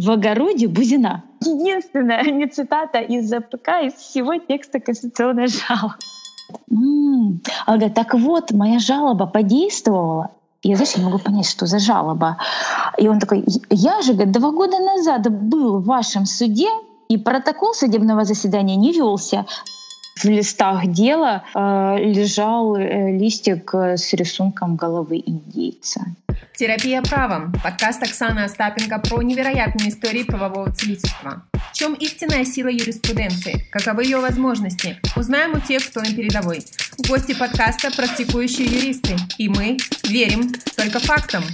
в огороде Бузина. Единственная не цитата из ЗПК из всего текста конституционной жалобы. М-м. Она говорит, так вот, моя жалоба подействовала. Я, знаешь, не могу понять, что за жалоба. И он такой, я же, говорит, два года назад был в вашем суде, и протокол судебного заседания не велся в листах дела э, лежал э, листик э, с рисунком головы индейца. Терапия правом. Подкаст Оксаны Остапенко про невероятные истории правового целительства. В чем истинная сила юриспруденции? Каковы ее возможности? Узнаем у тех, кто на передовой. Гости подкаста – практикующие юристы. И мы верим только фактам.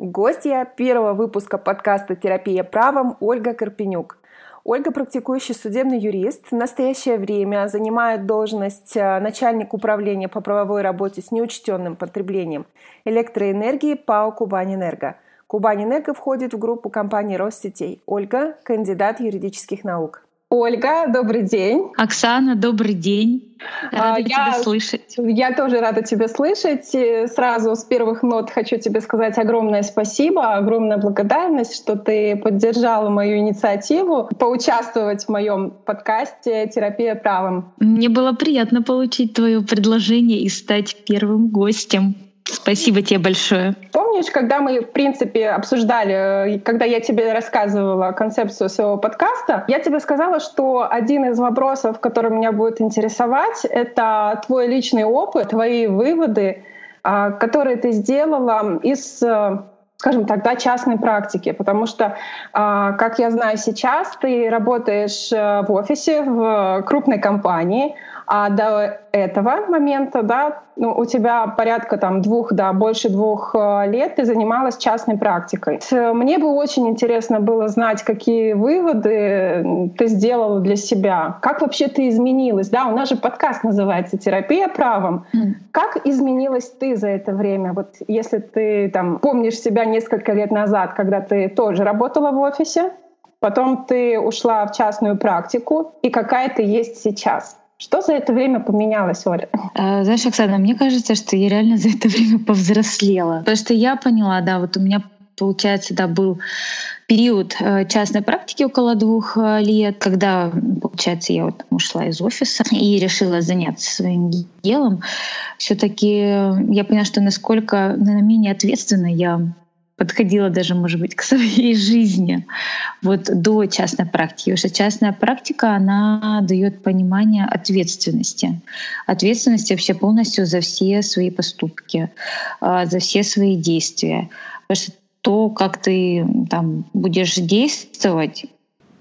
Гостья первого выпуска подкаста «Терапия правом» Ольга Карпенюк. Ольга практикующий судебный юрист. В настоящее время занимает должность э, начальник управления по правовой работе с неучтенным потреблением электроэнергии ПАО «Кубань-Энерго». «Кубань-Энерго» входит в группу компаний Россетей. Ольга – кандидат юридических наук. Ольга, добрый день. Оксана, добрый день. Рада а, я, тебя слышать. Я тоже рада тебя слышать. И сразу с первых нот хочу тебе сказать огромное спасибо, огромная благодарность, что ты поддержала мою инициативу поучаствовать в моем подкасте «Терапия правом». Мне было приятно получить твое предложение и стать первым гостем. Спасибо тебе большое. Помнишь, когда мы, в принципе, обсуждали, э, когда я тебе рассказывала концепцию своего подкаста, я тебе сказала, что один из вопросов, который меня будет интересовать, это твой личный опыт, твои выводы, а, которые ты сделала из э, скажем так, да, частной практики, потому что, а, как я знаю сейчас, ты работаешь э, в офисе в крупной компании, а до этого момента, да, ну, у тебя порядка там двух, да, больше двух э, лет ты занималась частной практикой. Мне бы очень интересно было знать, какие выводы ты сделала для себя. Как вообще ты изменилась? Да, у нас же подкаст называется «Терапия правом». Mm. Как изменилась ты за это время? Вот если ты там помнишь себя несколько лет назад, когда ты тоже работала в офисе, потом ты ушла в частную практику, и какая ты есть сейчас? Что за это время поменялось, Оля? А, знаешь, Оксана, мне кажется, что я реально за это время повзрослела. Потому что я поняла, да, вот у меня получается, да, был период э, частной практики около двух э, лет, когда, получается, я вот ушла из офиса и решила заняться своим делом. Все-таки я поняла, что насколько наверное, менее ответственно я подходила даже, может быть, к своей жизни вот до частной практики. Потому что частная практика, она дает понимание ответственности. Ответственности вообще полностью за все свои поступки, а, за все свои действия. Потому что то, как ты там будешь действовать,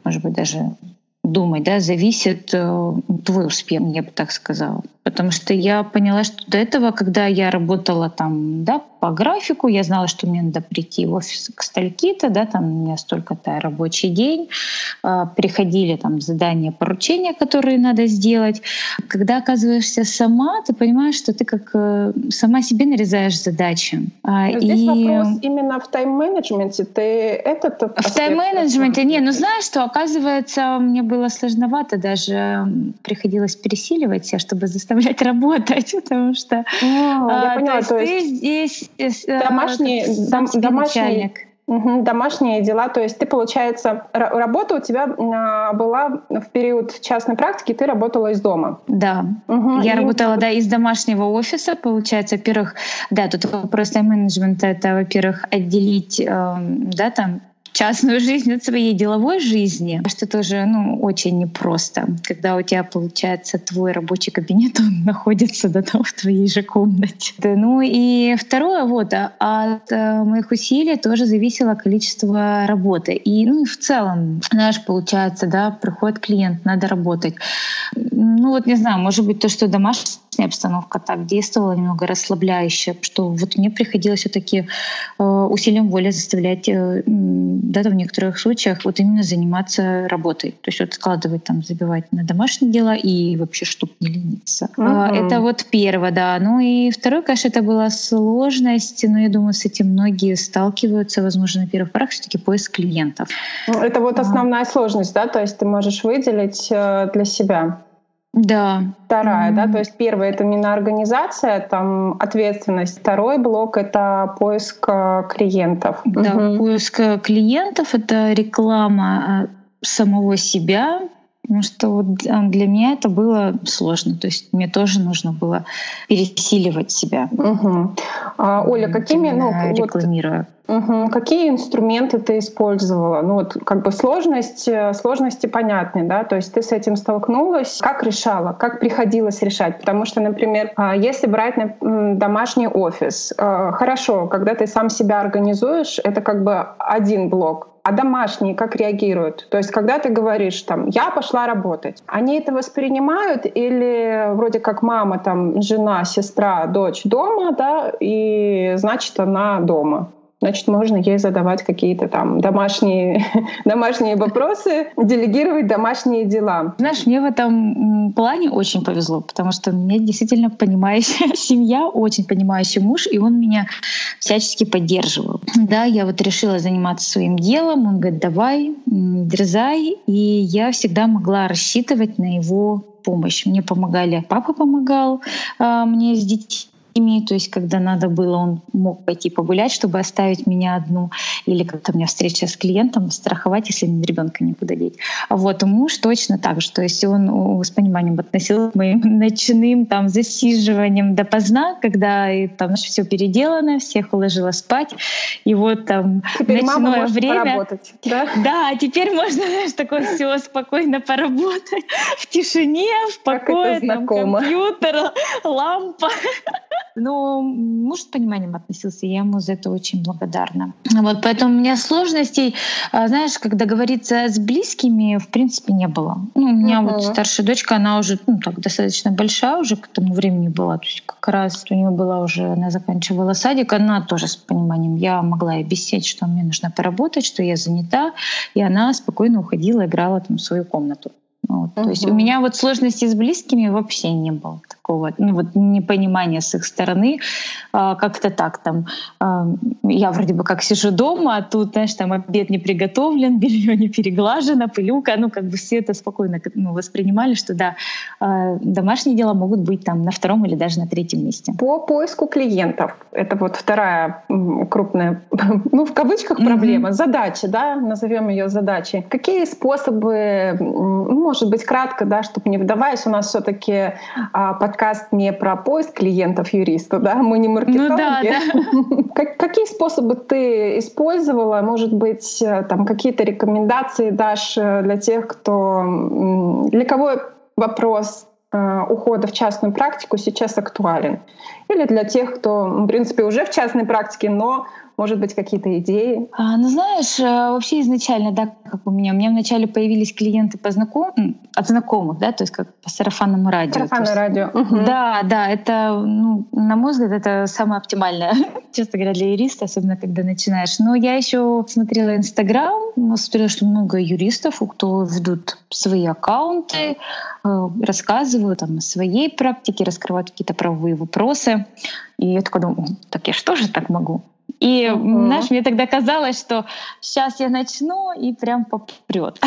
может быть, даже думать, да, зависит э, твой успех, я бы так сказала. Потому что я поняла, что до этого, когда я работала там, да, по графику, я знала, что мне надо прийти в офис к стальки-то, да, там у меня столько-то рабочий день, э, приходили там задания, поручения, которые надо сделать. Когда оказываешься сама, ты понимаешь, что ты как э, сама себе нарезаешь задачи. А, Здесь и... вопрос именно в тайм-менеджменте. Ты этот В тайм-менеджменте, не, ну знаешь, что оказывается, мне было сложновато даже, приходилось пересиливать себя, чтобы заставлять работать, потому что О, я а, поняла, то есть, то есть здесь э, домашний, дом, домашний, Угу, домашние дела. То есть ты, получается, работа у тебя а, была в период частной практики, ты работала из дома. Да. Угу, Я и... работала, да, из домашнего офиса, получается. Во-первых, да, тут вопрос тайм-менеджмента — это, во-первых, отделить, э, да, там, частную жизнь от своей деловой жизни, что тоже ну, очень непросто, когда у тебя, получается, твой рабочий кабинет, он находится да, там, в твоей же комнате. Ну и второе, вот, а от э, моих усилий тоже зависело количество работы. И ну, в целом, знаешь, получается, да, приходит клиент, надо работать. Ну вот не знаю, может быть то, что домашняя обстановка так действовала немного расслабляюще, что вот мне приходилось все-таки э, усилием воли заставлять э, да, в некоторых случаях вот именно заниматься работой. То есть вот складывать там, забивать на домашние дела и вообще чтобы не лениться. Uh-huh. Это вот первое, да. Ну и второе, конечно, это была сложность, но я думаю, с этим многие сталкиваются, возможно, на первых порах все-таки поиск клиентов. Это вот основная а. сложность, да, то есть ты можешь выделить э, для себя. Да. Вторая, mm-hmm. да, то есть первая это именно организация, там ответственность. Второй блок это поиск э, клиентов. Да, mm-hmm. поиск клиентов это реклама э, самого себя, Потому что вот для меня это было сложно. То есть мне тоже нужно было пересиливать себя. Угу. А, Оля, какими, ну, рекламируя. Вот, угу. Какие инструменты ты использовала? Ну вот как бы сложность, сложности понятны, да, то есть ты с этим столкнулась. Как решала? Как приходилось решать? Потому что, например, а, если брать домашний офис, а, хорошо, когда ты сам себя организуешь, это как бы один блок а домашние как реагируют? То есть, когда ты говоришь, там, я пошла работать, они это воспринимают или вроде как мама, там, жена, сестра, дочь дома, да, и значит она дома? Значит, можно ей задавать какие-то там домашние, домашние вопросы, делегировать домашние дела. Знаешь, мне в этом плане очень повезло, потому что меня действительно понимающая семья, очень понимающий муж, и он меня всячески поддерживал. Да, я вот решила заниматься своим делом, он говорит, давай, дерзай, и я всегда могла рассчитывать на его помощь. Мне помогали, папа помогал э, мне с детьми, семьи, то есть когда надо было, он мог пойти погулять, чтобы оставить меня одну, или как-то у меня встреча с клиентом, страховать, если ребенка никуда деть. А вот муж точно так же, то есть он с пониманием относился к моим ночным там засиживанием допоздна, когда и, там все переделано, всех уложила спать, и вот там теперь ночное мама может время. Поработать, да? да, теперь можно, знаешь, такое все спокойно поработать в тишине, в покое, там компьютер, лампа. Но муж с пониманием относился, я ему за это очень благодарна. Вот, поэтому у меня сложностей, а, знаешь, когда говорится с близкими, в принципе, не было. Ну, у меня uh-huh. вот старшая дочка, она уже ну, так достаточно большая уже к тому времени была. То есть как раз у нее была уже, она заканчивала садик, она тоже с пониманием. Я могла ей объяснить, что мне нужно поработать, что я занята, и она спокойно уходила, играла там в свою комнату. Вот. Uh-huh. То есть у меня вот сложностей с близкими вообще не было такого, ну вот непонимания с их стороны, а, как-то так там. А, я вроде бы как сижу дома, а тут, знаешь, там обед не приготовлен, белье не переглажено, пылюка, ну как бы все это спокойно ну, воспринимали, что да, а, домашние дела могут быть там на втором или даже на третьем месте. По поиску клиентов, это вот вторая крупная, ну в кавычках проблема, mm-hmm. задача, да, назовем ее задачей. Какие способы, может быть, кратко, да, чтобы не вдаваясь, у нас все-таки а, подкаст не про поиск клиентов юриста, да, мы не маркетологи. Ну, да, да. какие способы ты использовала? Может быть, э, там какие-то рекомендации дашь э, для тех, кто для кого вопрос э, ухода в частную практику сейчас актуален? Или для тех, кто, в принципе, уже в частной практике, но может быть, какие-то идеи? А, ну, знаешь, э, вообще изначально, да, как у меня, у меня вначале появились клиенты по знаком... от знакомых, да, то есть как по сарафанному радио. Сарафанное радио. Угу. Да, да, это, ну, на мой взгляд, это самое оптимальное, честно говоря, для юриста, особенно когда начинаешь. Но я еще смотрела Инстаграм, смотрела, что много юристов, у кто ведут свои аккаунты, э, рассказывают там, о своей практике, раскрывают какие-то правовые вопросы. И я такая думаю, так я что же так могу? И, uh-huh. знаешь, мне тогда казалось, что сейчас я начну и прям попрет.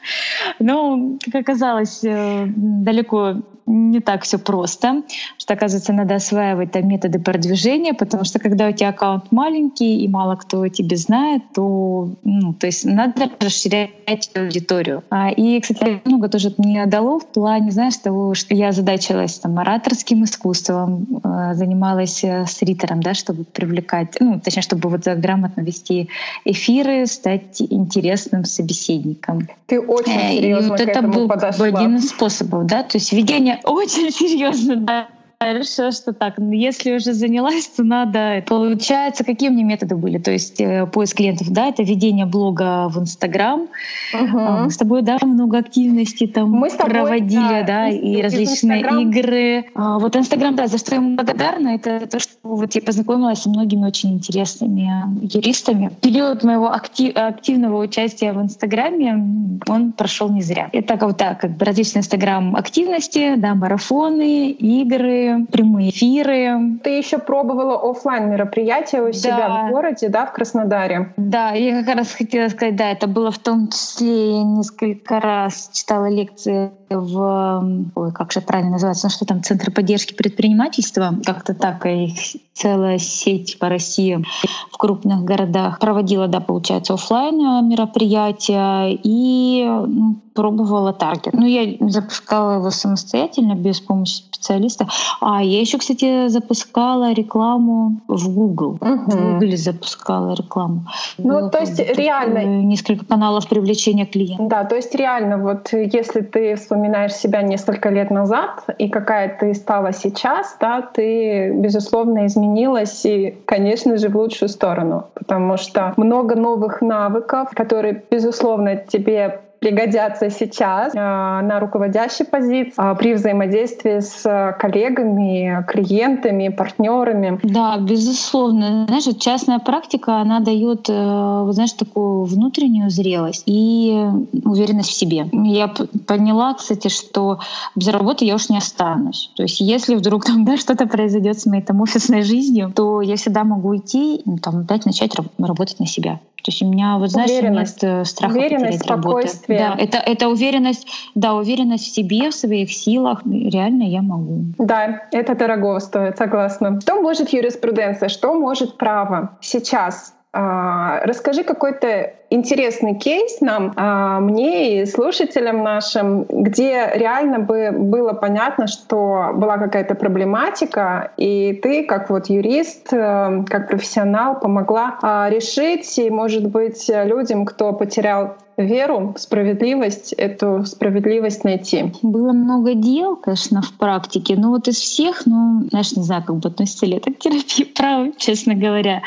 Но, как оказалось, э, далеко не так все просто, что, оказывается, надо осваивать там методы продвижения, потому что когда у тебя аккаунт маленький и мало кто тебе знает, то, ну, то есть надо расширять аудиторию. А, и, кстати, много тоже мне дало в плане, знаешь, того, что я задачилась там ораторским искусством, э, занималась э, с ритором, да, чтобы привлекать, ну, точнее, чтобы вот грамотно вести эфиры, стать интересным собеседником. Ты очень серьезно и вот это был подошла. один из способов, да, то есть ведение очень серьезно, да решила, что так, если уже занялась, то надо. Получается, какие у меня методы были? То есть э, поиск клиентов, да, это ведение блога в Инстаграм. Угу. Мы с тобой, да, много активностей там Мы тобой, проводили, да, да и различные игры. А, вот Инстаграм, да, за что я ему благодарна, это то, что вот я познакомилась с многими очень интересными юристами. Период моего актив, активного участия в Инстаграме, он прошел не зря. Это как, так, как бы различные Инстаграм активности, да, марафоны, игры, прямые эфиры. Ты еще пробовала офлайн мероприятия у да. себя в городе, да, в Краснодаре? Да, я как раз хотела сказать, да, это было в том числе, я несколько раз читала лекции в, ой, как же правильно называется, ну что там, Центр поддержки предпринимательства, как-то так, их целая сеть по России в крупных городах. Проводила, да, получается, офлайн э, мероприятия и ну, пробовала таргет. Ну, я запускала его самостоятельно, без помощи специалиста. А я еще, кстати, запускала рекламу в Google. Угу. В Google запускала рекламу. Ну, Было то есть реально... Несколько каналов привлечения клиентов. Да, то есть реально, вот если ты вспоминаешь себя несколько лет назад и какая ты стала сейчас, да, ты, безусловно, изменилась и, конечно же, в лучшую сторону, потому что много новых навыков, которые, безусловно, тебе пригодятся сейчас э, на руководящей позиции э, при взаимодействии с коллегами, клиентами, партнерами. Да, безусловно. Знаешь, частная практика, она дает, э, знаешь, такую внутреннюю зрелость и уверенность в себе. Я поняла, кстати, что без работы я уж не останусь. То есть если вдруг там да, что-то произойдет с моей там офисной жизнью, то я всегда могу идти, ну, там, опять начать работать на себя. То есть у меня, вот знаешь, уверенность. нет страха уверенность, потерять работу. Да, это, это уверенность, да, уверенность в себе, в своих силах. Реально я могу. Да, это дорого стоит, согласна. Что может юриспруденция, что может право сейчас? А, расскажи какой-то интересный кейс нам, а, мне и слушателям нашим, где реально бы было понятно, что была какая-то проблематика, и ты, как вот юрист, э, как профессионал, помогла а, решить, и, может быть, людям, кто потерял веру справедливость, эту справедливость найти? Было много дел, конечно, в практике, но вот из всех, ну, знаешь, не знаю, как бы относится ли это к терапии права, честно говоря.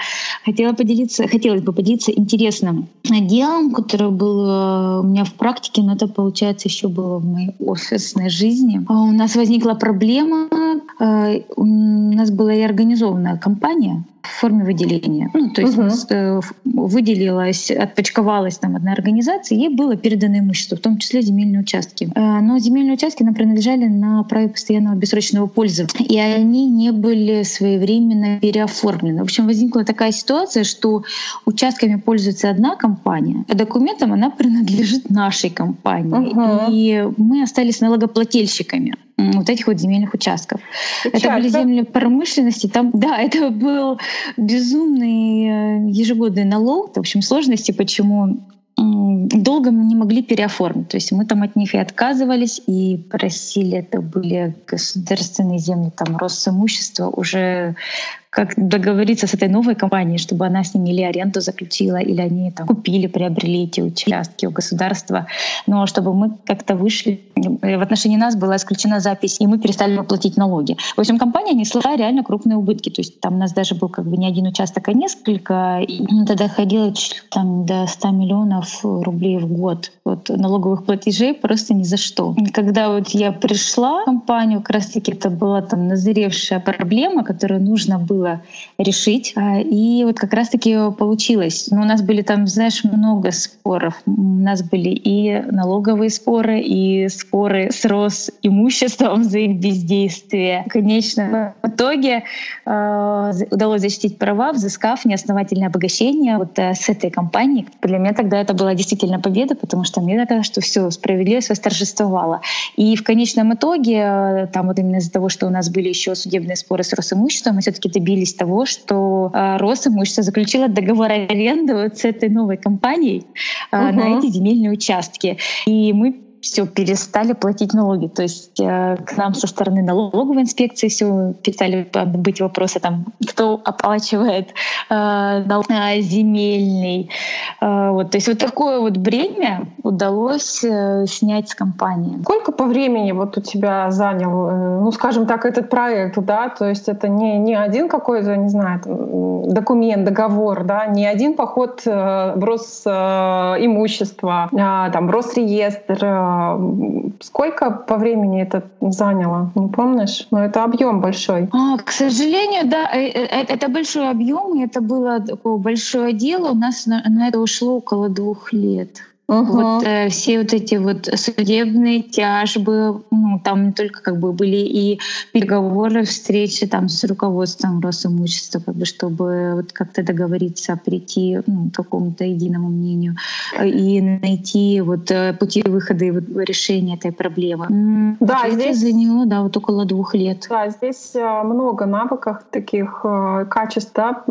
Хотела поделиться, хотелось бы поделиться интересным делом, которое было у меня в практике, но это, получается, еще было в моей офисной жизни. А у нас возникла проблема, у нас была и организованная компания, в форме выделения. Ну, то есть угу. выделилась, отпочковалась там одна организация, ей было передано имущество, в том числе земельные участки. Э, но земельные участки нам принадлежали на праве постоянного бессрочного пользования, и они не были своевременно переоформлены. В общем, возникла такая ситуация, что участками пользуется одна компания, а документом она принадлежит нашей компании. Угу. И мы остались налогоплательщиками вот этих вот земельных участков. Печально. Это были земли промышленности. Там, да, это был безумный э, ежегодный налог. В общем, сложности, почему долго мы не могли переоформить. То есть мы там от них и отказывались, и просили, это были государственные земли, там Росимущество уже как договориться с этой новой компанией, чтобы она с ними или аренду заключила, или они там купили, приобрели эти участки у государства. Но чтобы мы как-то вышли, э, в отношении нас была исключена запись, и мы перестали платить налоги. В общем, компания несла реально крупные убытки. То есть там у нас даже был как бы не один участок, а несколько. И это доходило там до 100 миллионов рублей в год вот, налоговых платежей просто ни за что. Когда вот я пришла в компанию, как раз таки это была там назревшая проблема, которую нужно было было решить. А, и вот как раз-таки получилось. Но ну, у нас были там, знаешь, много споров. У нас были и налоговые споры, и споры с Росимуществом за их бездействие. Конечно, в итоге э, удалось защитить права, взыскав неосновательное обогащение вот э, с этой компанией. Для меня тогда это была действительно победа, потому что мне казалось, что все, справедливость восторжествовала. И в конечном итоге, э, там вот именно из-за того, что у нас были еще судебные споры с Росимуществом, мы все-таки добились добились того, что э, Росимущество заключило договор аренды вот с этой новой компанией угу. на эти земельные участки. И мы все перестали платить налоги. То есть э, к нам со стороны налоговой инспекции все перестали быть вопросы, там, кто оплачивает э, налог земельный. Э, вот, то есть вот такое вот бремя удалось э, снять с компании. Сколько по времени вот у тебя занял, э, ну скажем так, этот проект, да? То есть это не, не один какой-то, не знаю, там, документ, договор, да, не один поход э, в Росимущество, э, э, там, в Росреестр, а, сколько по времени это заняло? Не помнишь? Но это объем большой. А, к сожалению, да, э, э, это большой объем, и это было такое большое дело. У нас на, на это ушло около двух лет. Угу. Вот э, все вот эти вот судебные тяжбы, ну, там не только как бы были и переговоры, встречи там с руководством Росимущества, как бы, чтобы вот как-то договориться, прийти ну, к какому-то единому мнению и найти вот э, пути выхода и вот решения этой проблемы. Да, Это здесь заняло, да, вот около двух лет. Да, здесь э, много навыков таких э, качеств, да,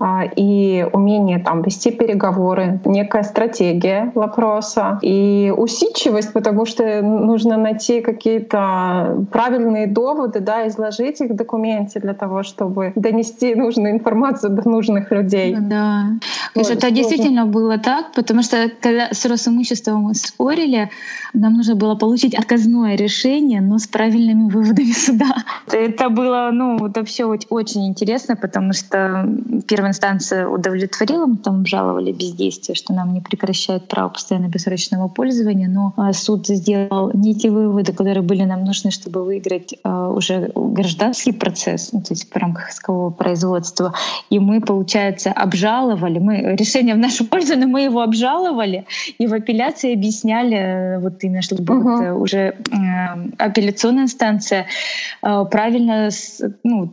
а, и умение там вести переговоры, некая стратегия вопроса и усидчивость, потому что нужно найти какие-то правильные доводы, да, изложить их в документе для того, чтобы донести нужную информацию до нужных людей. Да. Вот, это действительно было так, потому что когда с Росимуществом мы спорили, нам нужно было получить отказное решение, но с правильными выводами суда. Это было, ну, это вообще очень интересно, потому что первая инстанция удовлетворила, мы там жаловали бездействие, что нам не прекращают право постоянно бессрочного пользования, но а, суд сделал не те выводы, которые были нам нужны, чтобы выиграть а, уже гражданский процесс, ну, то есть в рамках искового производства. И мы, получается, обжаловали, мы решение в нашу пользу, но мы его обжаловали и в апелляции объясняли, э, вот именно чтобы угу. вот э, уже э, апелляционная инстанция правильно ну,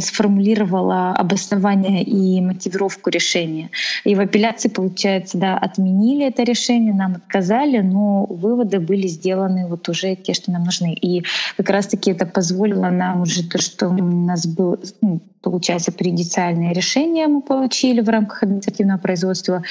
сформулировала обоснование и мотивировку решения. И в апелляции, получается, да, отменили это решение, нам отказали, но выводы были сделаны вот уже те, что нам нужны. И как раз-таки это позволило нам уже то, что у нас был, ну, получается, предициальное решение мы получили в рамках административного производства,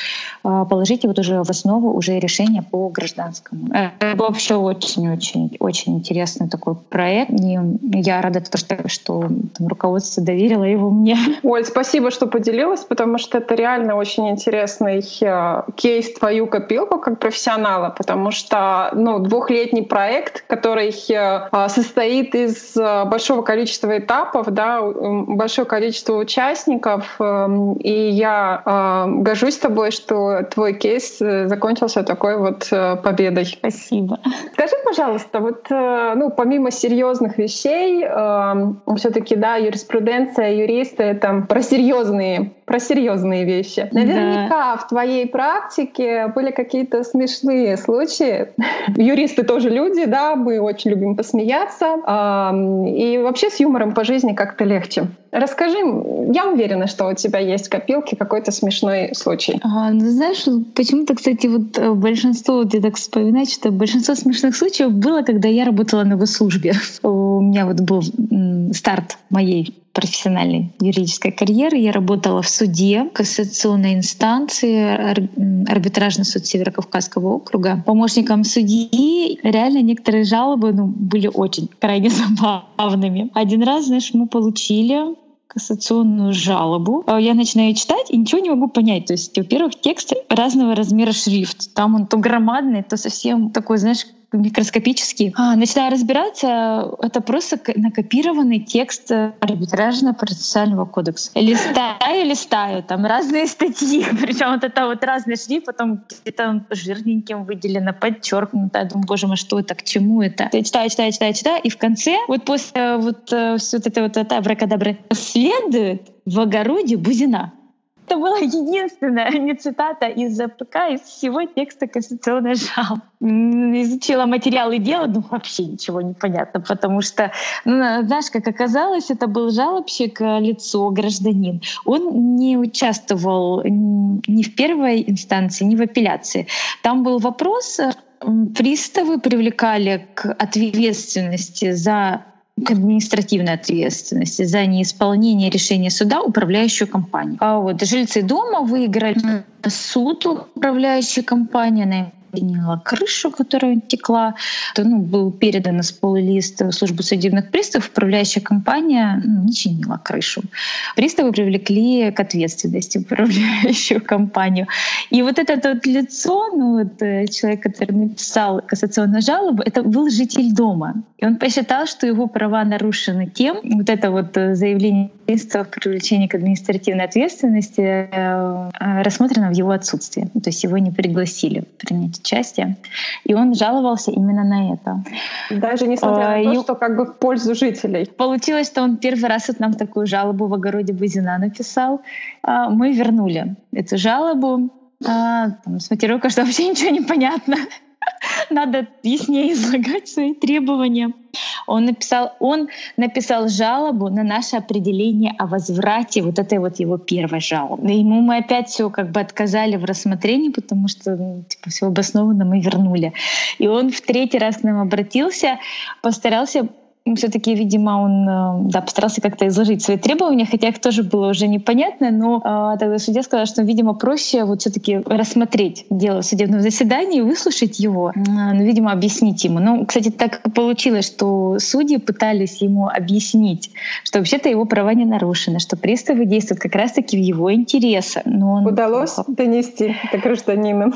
а, положить его тоже в основу уже решения по гражданскому. Это вообще очень-очень-очень интересный такой проект. И я рада, что, что там, руководство доверило его мне. Оль, спасибо, что поделилась, потому что это реально очень интересный э, кейс твою копилку как профессионала, потому что ну, двухлетний проект, который э, состоит из э, большого количества этапов, да, большое количество участников, эм, и я горжусь тобой, что твой кейс закончился такой вот победой. Спасибо. Скажи, пожалуйста, вот ну, помимо серьезных вещей, эм, все-таки да, юриспруденция, юристы — это про серьезные про серьезные вещи. Наверняка да. в твоей практике были какие-то смешные случаи. Юристы тоже люди, да, мы очень любим посмеяться. И вообще с юмором по жизни как-то легче. Расскажи, я уверена, что у тебя есть в копилке какой-то смешной случай. А, ну, знаешь, почему-то, кстати, вот э, большинство, вот я так вспоминаю, что большинство смешных случаев было, когда я работала на госслужбе. У меня вот был старт моей профессиональной юридической карьеры. Я работала в суде, кассационной инстанции, арбитражный суд Северо-Кавказского округа. Помощником судьи реально некоторые жалобы ну, были очень крайне забавными. Один раз, знаешь, мы получили кассационную жалобу. А я начинаю читать и ничего не могу понять. То есть, во-первых, текст разного размера шрифт. Там он то громадный, то совсем такой, знаешь, микроскопический. А, начинаю разбираться, это просто накопированный текст арбитражного процессуального кодекса. Листаю, листаю, там разные статьи, причем вот это вот разные шрифт, потом где-то жирненьким выделено, подчеркнуто. Я думаю, боже мой, что это, к чему это? Я читаю, читаю, читаю, читаю, и в конце, вот после вот, э, все вот это вот это абракадабра следует в огороде Бузина. Это была единственная не цитата из АПК, из всего текста Конституционной жалобы. Изучила материалы дела, ну вообще ничего не понятно, потому что, ну, знаешь, как оказалось, это был жалобщик, э, лицо, гражданин. Он не участвовал ни в первой инстанции, ни в апелляции. Там был вопрос, э, приставы привлекали к ответственности за административной ответственности за неисполнение решения суда управляющую компанию. А вот жильцы дома выиграли суд управляющей компании, приняла крышу, которая текла. То, ну, был передан из полулист в службу судебных приставов. Управляющая компания ну, не чинила крышу. Приставы привлекли к ответственности управляющую компанию. И вот это вот лицо, ну, вот, э, человек, который написал кассационную жалобу, это был житель дома. И он посчитал, что его права нарушены тем, вот это вот э, заявление приставов привлечения к административной ответственности э, рассмотрено в его отсутствии. То есть его не пригласили принять участие. И он жаловался именно на это. Даже несмотря на то, и... что как бы в пользу жителей. Получилось, что он первый раз вот нам такую жалобу в огороде Бузина написал. А, мы вернули эту жалобу А, там, с мотивировкой, что вообще ничего не понятно. Надо яснее излагать свои требования. Он написал, он написал жалобу на наше определение о возврате вот этой вот его первой жалобы. Ему мы опять все как бы отказали в рассмотрении, потому что ну, типа все обоснованно мы вернули. И он в третий раз к нам обратился, постарался все-таки, видимо, он э, да, постарался как-то изложить свои требования, хотя их тоже было уже непонятно, но э, тогда судья сказал, что, видимо, проще вот все-таки рассмотреть дело судебного заседания и выслушать его, э, ну, видимо, объяснить ему. Ну, кстати, так получилось, что судьи пытались ему объяснить, что вообще-то его права не нарушены, что приставы действуют как раз-таки в его интересах. Но он... Удалось донести это гражданину?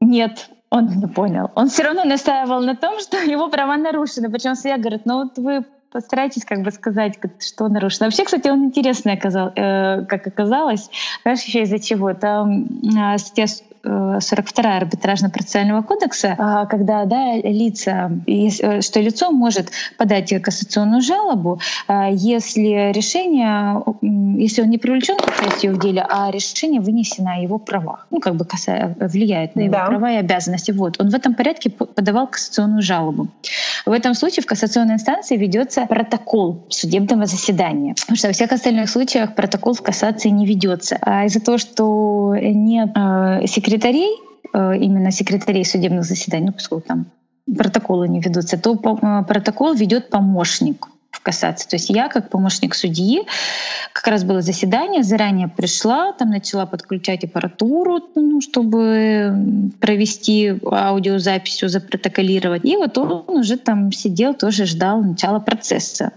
Нет, он не понял. Он все равно настаивал на том, что его права нарушены. Причем судья говорит, ну вот вы постарайтесь как бы сказать, что нарушено. Вообще, кстати, он интересный оказал, э, как оказалось. Знаешь, еще из-за чего? Там э, статья 42 арбитражно-процессуального кодекса, а, когда да, лица, э, что лицо может подать кассационную жалобу, а, если решение, если он не привлечен к участию в деле, а решение вынесено о его правах, ну как бы касая, влияет на его да. права и обязанности. Вот он в этом порядке подавал кассационную жалобу. В этом случае в кассационной инстанции ведется протокол судебного заседания, потому что во всех остальных случаях протокол в кассации не ведется. А из-за того, что нет э, секретарей, э, именно секретарей судебных заседаний, ну, поскольку там протоколы не ведутся, то э, протокол ведет помощник кассации. То есть я, как помощник судьи, как раз было заседание, заранее пришла, там начала подключать аппаратуру, ну, чтобы провести аудиозапись, запротоколировать. И вот он уже там сидел, тоже ждал начала процесса.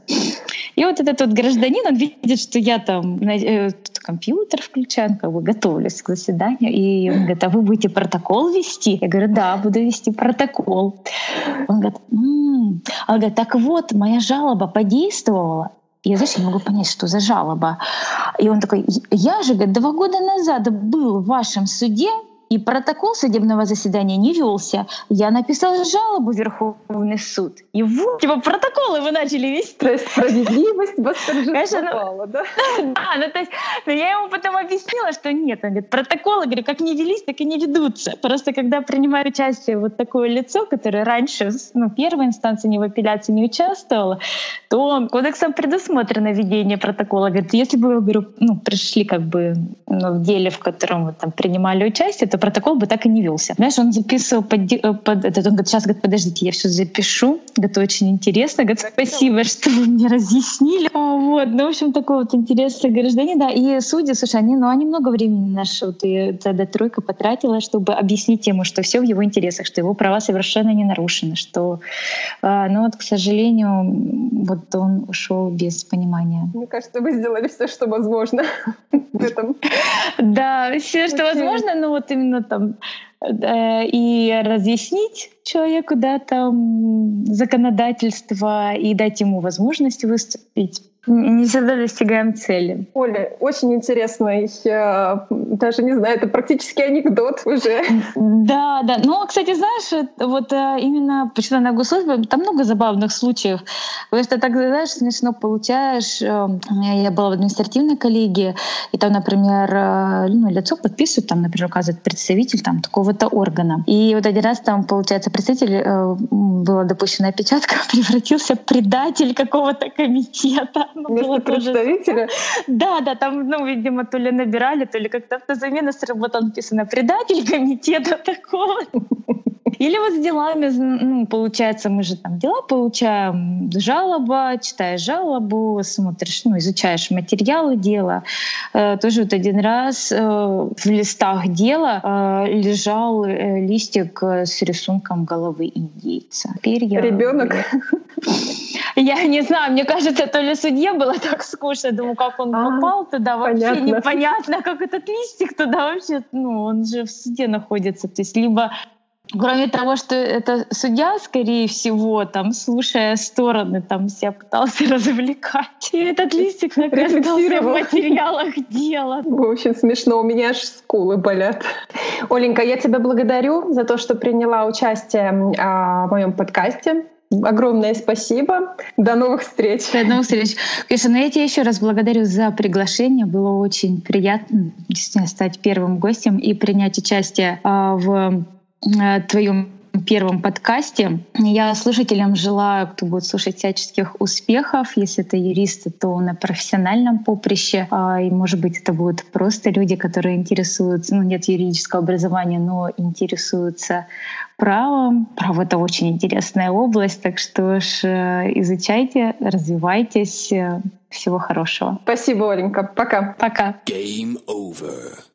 И вот этот вот гражданин, он видит, что я там э, компьютер включаю, как бы готовлюсь к заседанию, и он говорит, а вы будете протокол вести? Я говорю, да, буду вести протокол. Он говорит, м-м". он говорит, так вот, моя жалоба подействовала. Я, знаешь, не могу понять, что за жалоба. И он такой, я же, говорит, два года назад был в вашем суде, и протокол судебного заседания не велся. Я написал жалобу в Верховный суд. И вот, типа, протоколы вы начали вести. То есть справедливость восторжествовала, ну, да? Да, ну то есть ну, я ему потом объяснила, что нет. Он говорит, протоколы, говорю, как не велись, так и не ведутся. Просто когда принимает участие вот такое лицо, которое раньше, ну, первой инстанции не в апелляции не участвовало, то кодексом предусмотрено ведение протокола. Говорит, если бы, говорю, ну, пришли как бы ну, в деле, в котором вы там принимали участие, то то протокол бы так и не велся. Знаешь, он записывал под, э, под этот, он говорит, сейчас, говорит, подождите, я все запишу, это очень интересно, говорит, спасибо, что вы мне разъяснили. А, вот, ну, в общем, такой вот интересный гражданин, да, и судьи, слушай, они, ну, они много времени наша вот и ЦД тройка потратила, чтобы объяснить ему, что все в его интересах, что его права совершенно не нарушены, что, а, ну, вот, к сожалению, вот он ушел без понимания. Мне кажется, вы сделали все, что возможно в этом. Да, все, что возможно, но вот именно именно там и разъяснить человеку да, там, законодательство и дать ему возможность выступить не всегда достигаем цели. Оля, очень интересный, даже не знаю, это практически анекдот уже. Да, да. Ну, кстати, знаешь, вот э, именно почему на госслужбе, там много забавных случаев. Потому что так, знаешь, смешно получаешь. Э, я была в административной коллегии, и там, например, э, ну, лицо подписывает, там, например, указывает представитель там такого-то органа. И вот один раз там, получается, представитель, была допущена опечатка, превратился в предатель какого-то комитета. Вместо представителя? Да, да, там, ну, видимо, то ли набирали, то ли как-то автозамена сработала, написано «предатель комитета такого». Или вот с делами, ну, получается, мы же там дела получаем, жалоба, читаешь жалобу, смотришь, ну, изучаешь материалы дела. Э, тоже вот один раз э, в листах дела э, лежал э, листик с рисунком головы индейца. Перья. Ребенок. Я не знаю, мне кажется, то ли судье было так скучно, думаю, как он а, попал туда, вообще понятно. непонятно, как этот листик туда вообще, ну, он же в суде находится, то есть либо Кроме того, что это судья, скорее всего, там, слушая стороны, там себя пытался развлекать. И этот листик оказался в материалах дела. Очень смешно, у меня аж скулы болят. Оленька, я тебя благодарю за то, что приняла участие а, в моем подкасте. Огромное спасибо. До новых встреч. До новых встреч. Конечно, но я тебя еще раз благодарю за приглашение. Было очень приятно действительно стать первым гостем и принять участие а, в твоем первом подкасте. Я слушателям желаю, кто будет слушать всяческих успехов. Если это юристы, то на профессиональном поприще. А, и, может быть, это будут просто люди, которые интересуются, ну, нет юридического образования, но интересуются правом. Право — это очень интересная область, так что ж, э, изучайте, развивайтесь. Всего хорошего. Спасибо, Оленька. Пока. Пока. Game over.